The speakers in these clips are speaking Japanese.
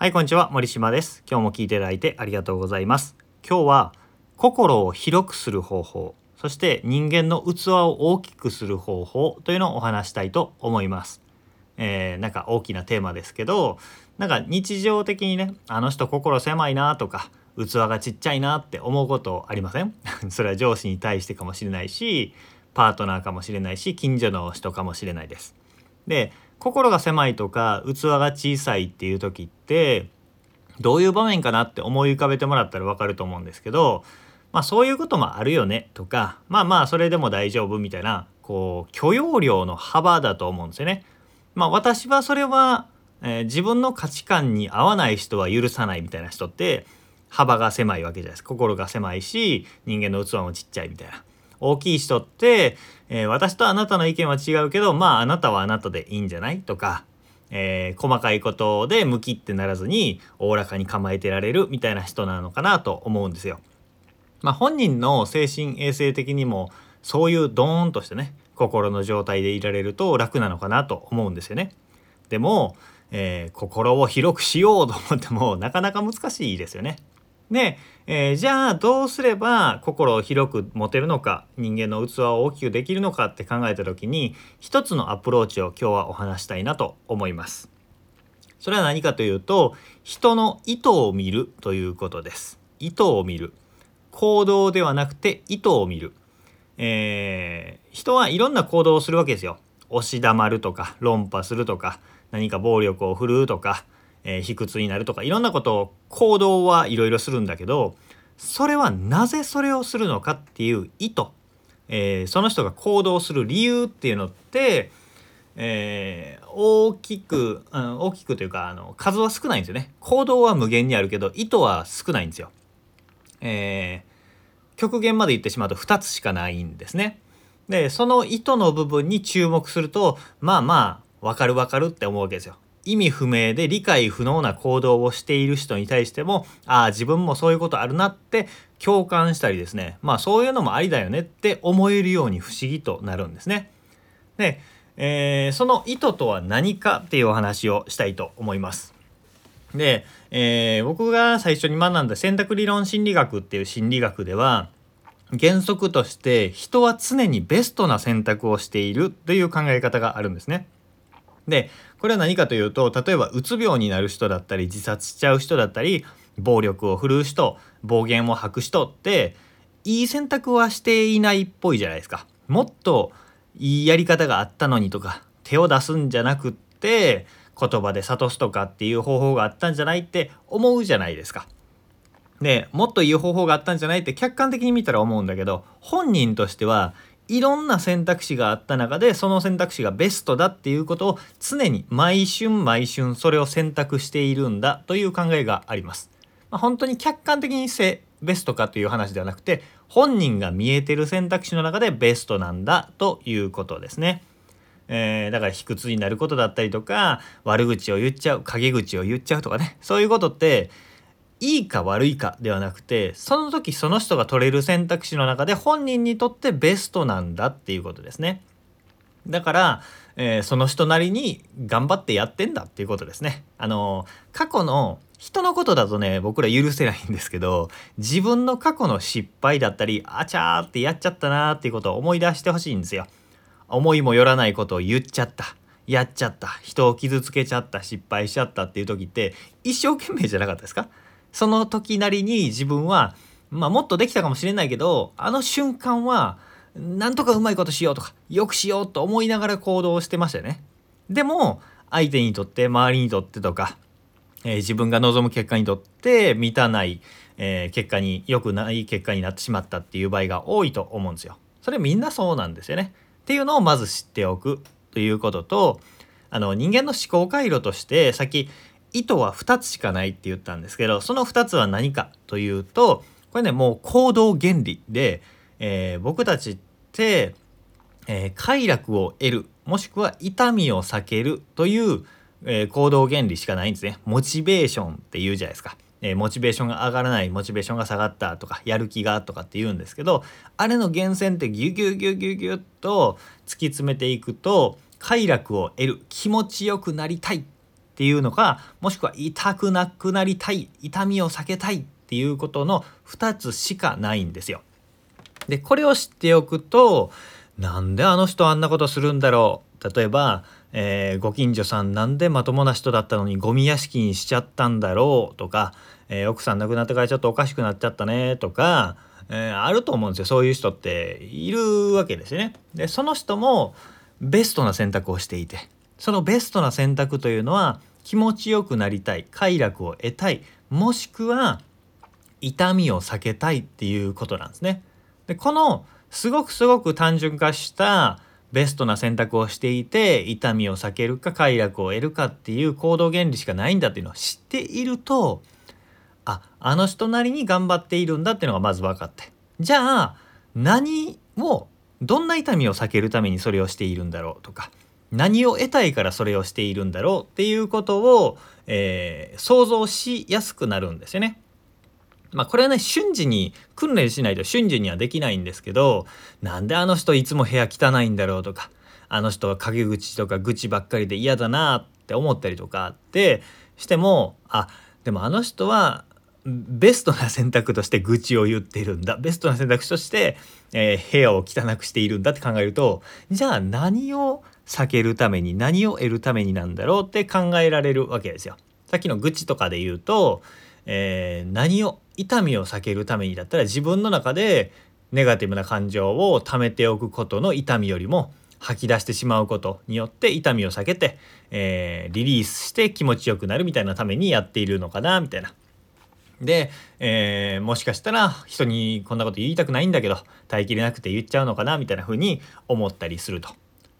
はい、こんにちは。森島です。今日も聞いていただいてありがとうございます。今日は心を広くする方法、そして人間の器を大きくする方法というのをお話したいと思います。えーなんか大きなテーマですけど、なんか日常的にね、あの人心狭いなとか、器がちっちゃいなって思うことありません？それは上司に対してかもしれないし、パートナーかもしれないし、近所の人かもしれないです。で心が狭いとか器が小さいっていう時ってどういう場面かなって思い浮かべてもらったら分かると思うんですけど、まあ、そういうこともあるよねとかまあまあそれでも大丈夫みたいなこう許容量の幅だと思うんですよね。まあ、私はそれは、えー自分の価値観に合わない人は許さないみたいな人って幅が狭いわけじゃないですか心が狭いし人間の器もちっちゃいみたいな。大きい人って、えー私とあなたの意見は違うけどまああなたはあなたでいいんじゃない？とか、えー細かいことで向きってならずにおおらかに構えてられるみたいな人なのかなと思うんですよ。まあ、本人の精神衛生的にもそういうドーンとしてね心の状態でいられると楽なのかなと思うんですよね。でも、えー心を広くしようと思ってもなかなか難しいですよね。で、えーじゃあどうすれば心を広く持てるのか人間の器を大きくできるのかって考えた時に一つのアプローチを今日はお話したいなと思います。それは何かというと人の意図を見るということです。意図を見る行動ではなくて意図を見る、えー人はいろんな行動をするわけですよ。押し黙るとか論破するとか何か暴力を振るうとか、えー卑屈になるとかいろんなことを行動はいろいろするんだけどそれはなぜそれをするのかっていう意図、えーその人が行動する理由っていうのって、えー大きく、うん大きくというかあの数は少ないんですよね行動は無限にあるけど意図は少ないんですよ。えー極限まで言ってしまうと2つしかないんですね。でその意図の部分に注目するとまあまあ分かる分かるって思うわけですよ。意味不明で理解不能な行動をしている人に対してもああ自分もそういうことあるなって共感したりですねまあそういうのもありだよねって思えるように不思議となるんですね。で、えーその意図とは何かっていうお話をしたいと思います。で、えー僕が最初に学んだ選択理論心理学っていう心理学では原則として人は常にベストな選択をしているという考え方があるんですね。でこれは何かというと例えばうつ病になる人だったり自殺しちゃう人だったり暴力を振るう人暴言を吐く人っていい選択はしていないっぽいじゃないですか。もっといいやり方があったのにとか手を出すんじゃなくって言葉で諭すとかっていう方法があったんじゃないって思うじゃないですか。でもっといい方法があったんじゃないって客観的に見たら思うんだけど本人としてはいろんな選択肢があった中でその選択肢がベストだっていうことを常に毎春毎春それを選択しているんだという考えがあります。まあ、本当に客観的にせベストかという話ではなくて本人が見えてる選択肢の中でベストなんだということですね。えーだから卑屈になることだったりとか悪口を言っちゃう陰口を言っちゃうとかねそういうことっていいか悪いかではなくてその時その人が取れる選択肢の中で本人にとってベストなんだっていうことですね。だから、えーその人なりに頑張ってやってんだっていうことですね。あの過去の人のことだとね僕ら許せないんですけど自分の過去の失敗だったりあちゃーってやっちゃったなーっていうことを思い出してほしいんですよ。思いもよらないことを言っちゃったやっちゃった人を傷つけちゃった失敗しちゃったっていう時って一生懸命じゃなかったですか？その時なりに自分は、まあ、もっとできたかもしれないけどあの瞬間はなんとかうまいことしようとかよくしようと思いながら行動してましたよね。でも相手にとって周りにとってとか、えー自分が望む結果にとって満たない、えー結果に良くない結果になってしまったっていう場合が多いと思うんですよ。それみんなそうなんですよね。っていうのをまず知っておくということとあの人間の思考回路としてさっき意図は2つしかないって言ったんですけどその2つは何かというとこれねもう行動原理で、えー僕たちって、えー快楽を得るもしくは痛みを避けるという、えー行動原理しかないんですね。モチベーションって言うじゃないですか。えモチベーションが上がらないモチベーションが下がったとかやる気がとかって言うんですけどあれの源泉ってギュギュギュギュギュッと突き詰めていくと快楽を得る気持ちよくなりたいっっていうのかもしくは痛くなくなりたい痛みを避けたいっていうことの2つしかないんですよ。でこれを知っておくとなんであの人あんなことするんだろう？例えば、えー、ご近所さんなんでまともな人だったのにゴミ屋敷にしちゃったんだろう？とか、えー、奥さん亡くなってからちょっとおかしくなっちゃったね？とか、えー、あると思うんですよ。そういう人っているわけですね。でその人もベストな選択をしていて。そのベストな選択というのは気持ちよくなりたい快楽を得たいもしくは痛みを避けたいっていうことなんですね。でこのすごくすごく単純化したベストな選択をしていて痛みを避けるか快楽を得るかっていう行動原理しかないんだっていうのを知っているとああの人なりに頑張っているんだっていうのがまず分かってじゃあ何をどんな痛みを避けるためにそれをしているんだろうとか何を得たいからそれをしているんだろうっていうことを、えー、想像しやすくなるんですよね。まあこれはね瞬時に訓練しないと瞬時にはできないんですけどなんであの人いつも部屋汚いんだろうとかあの人は陰口とか愚痴ばっかりで嫌だなって思ったりとかってしてもあでもあの人はベストな選択として愚痴を言っているんだベストな選択肢として、えー、部屋を汚くしているんだって考えるとじゃあ何を避けるために何を得るためになんだろうって考えられるわけですよ。さっきの愚痴とかで言うと、えー、何を痛みを避けるためにだったら自分の中でネガティブな感情を溜めておくことの痛みよりも吐き出してしまうことによって痛みを避けて、えー、リリースして気持ちよくなるみたいなためにやっているのかなみたいな。で、えー、もしかしたら人にこんなこと言いたくないんだけど耐えきれなくて言っちゃうのかなみたいな風に思ったりすると。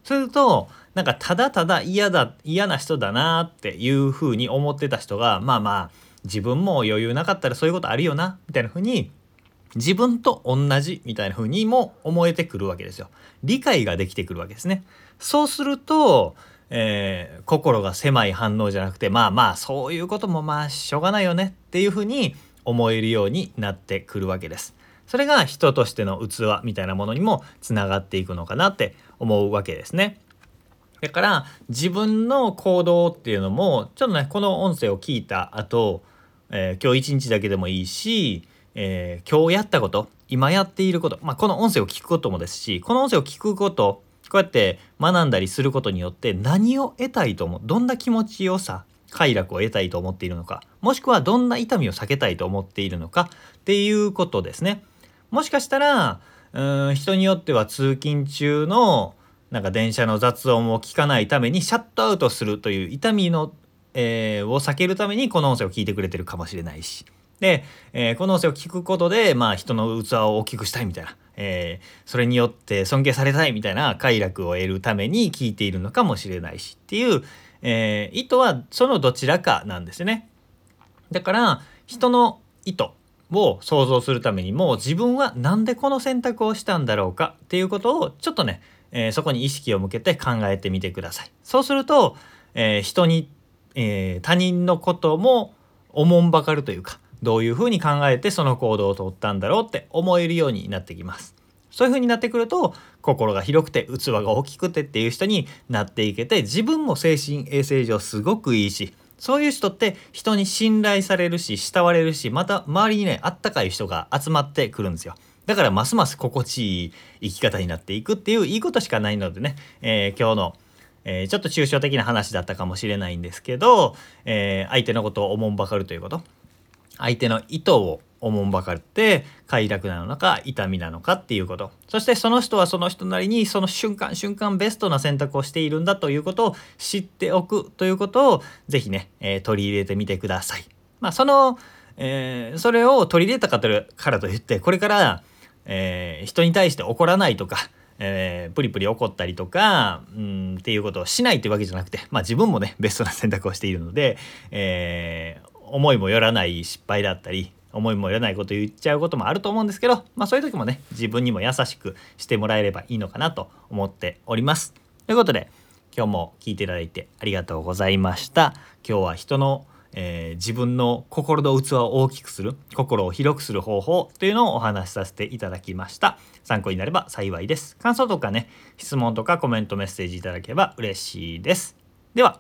するとなんかただただ嫌だ嫌な人だなっていう風に思ってた人がまあまあ自分も余裕なかったらそういうことあるよなみたいな風に自分と同じみたいな風にも思えてくるわけですよ。理解ができてくるわけですね。そうすると、えー、心が狭い反応じゃなくてまあまあそういうこともまあしょうがないよねっていう風に思えるようになってくるわけです。それが人としての器みたいなものにもつながっていくのかなって思うわけですね。だから自分の行動っていうのもちょっとねこの音声を聞いた後えー、今日一日だけでもいいし、えー、今日やったこと今やっていること、まあ、この音声を聞くこともですしこの音声を聞くことこうやって学んだりすることによって何を得たいと思うどんな気持ちよさ快楽を得たいと思っているのかもしくはどんな痛みを避けたいと思っているのかっていうことですね。もしかしたらうん人によっては通勤中のなんか電車の雑音を聞かないためにシャットアウトするという痛みのえー、を避けるためにこの音声を聞いてくれてるかもしれないし。で、えー、この音声を聞くことで、まあ、人の器を大きくしたいみたいな、えー、それによって尊敬されたいみたいな快楽を得るために聞いているのかもしれないしっていう、えー、意図はそのどちらかなんですね。だから人の意図を想像するためにも自分は何でこの選択をしたんだろうかっていうことをちょっとね、えー、そこに意識を向けて考えてみてください。そうすると、えー、人にえー、他人のこともおもんばかるというかどういうふうに考えてその行動をとったんだろうって思えるようになってきます。そういう風になってくると心が広くて器が大きくてっていう人になっていけて自分も精神衛生上すごくいいしそういう人って人に信頼されるし慕われるしまた周りにねあったかい人が集まってくるんですよ。だからますます心地いい生き方になっていくっていういいことしかないのでね、えー、今日のえー、ちょっと抽象的な話だったかもしれないんですけど、えー、相手のことをおもんばかるということ相手の意図をおもんばかって快楽なのか痛みなのかっていうことそしてその人はその人なりにその瞬間瞬間ベストな選択をしているんだということを知っておくということを是非ね、えー、取り入れてみてください。まあ、その、えー、それを取り入れたからといってこれから、えー、人に対して怒らないとかえー、プリプリ怒ったりとか、うん、っていうことをしないというわけじゃなくて、まあ、自分もねベストな選択をしているので、えー、思いもよらない失敗だったり思いもよらないこと言っちゃうこともあると思うんですけど、まあ、そういう時もね自分にも優しくしてもらえればいいのかなと思っております。ということで今日も聞いていただいてありがとうございました。今日は人のえー、自分の心の器を大きくする心を広くする方法というのをお話しさせていただきました。参考になれば幸いです。感想とかね質問とかコメントメッセージいただければ嬉しいです。では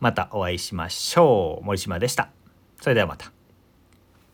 またお会いしましょう。森島でした。それではまた。